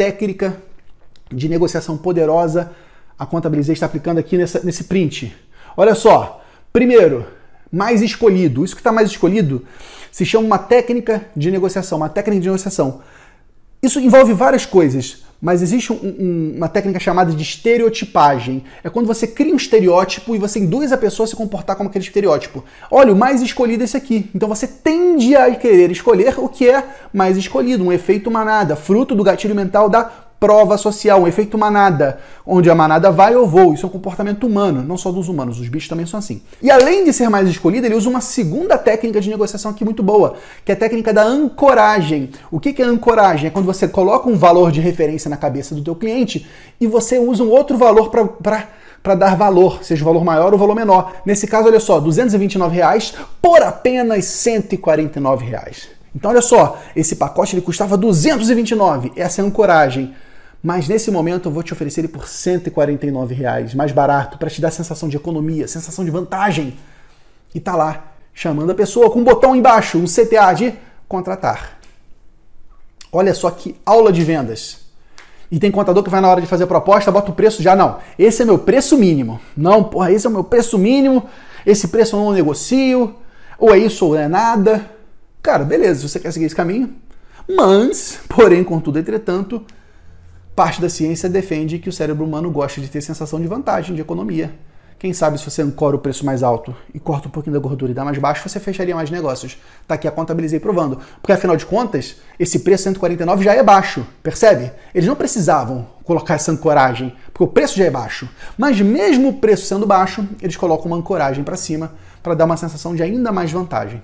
técnica de negociação poderosa a Contabilizei está aplicando aqui nessa, nesse print. Olha só, primeiro, mais escolhido. Isso que está mais escolhido se chama uma técnica de negociação, uma técnica de negociação. Isso envolve várias coisas, mas existe um, um, uma técnica chamada de estereotipagem. É quando você cria um estereótipo e você induz a pessoa a se comportar como aquele estereótipo. Olha, o mais escolhido é esse aqui. Então você tende a querer escolher o que é mais escolhido, um efeito manada, fruto do gatilho mental da prova social, um efeito manada, onde a manada vai ou vou. Isso é um comportamento humano, não só dos humanos, os bichos também são assim. E além de ser mais escolhido, ele usa uma segunda técnica de negociação aqui muito boa, que é a técnica da ancoragem. O que é ancoragem? É quando você coloca um valor de referência na cabeça do teu cliente e você usa um outro valor para para dar valor, seja o valor maior ou valor menor. Nesse caso, olha só, 229 reais por apenas 149 reais. Então, olha só, esse pacote ele custava 229. Essa é a ancoragem. Mas nesse momento eu vou te oferecer ele por 149 reais, mais barato, para te dar sensação de economia, sensação de vantagem. E tá lá, chamando a pessoa com um botão embaixo, um CTA de contratar. Olha só que aula de vendas. E tem contador que vai na hora de fazer a proposta, bota o preço já, não. Esse é meu preço mínimo. Não, porra, esse é o meu preço mínimo. Esse preço eu não negocio. Ou é isso ou é nada. Cara, beleza, se você quer seguir esse caminho. Mas, porém, contudo, entretanto, Parte da ciência defende que o cérebro humano gosta de ter sensação de vantagem, de economia. Quem sabe se você ancora o preço mais alto e corta um pouquinho da gordura e dá mais baixo, você fecharia mais negócios. Tá aqui a contabilizei provando. Porque afinal de contas, esse preço 149 já é baixo, percebe? Eles não precisavam colocar essa ancoragem, porque o preço já é baixo. Mas mesmo o preço sendo baixo, eles colocam uma ancoragem para cima para dar uma sensação de ainda mais vantagem.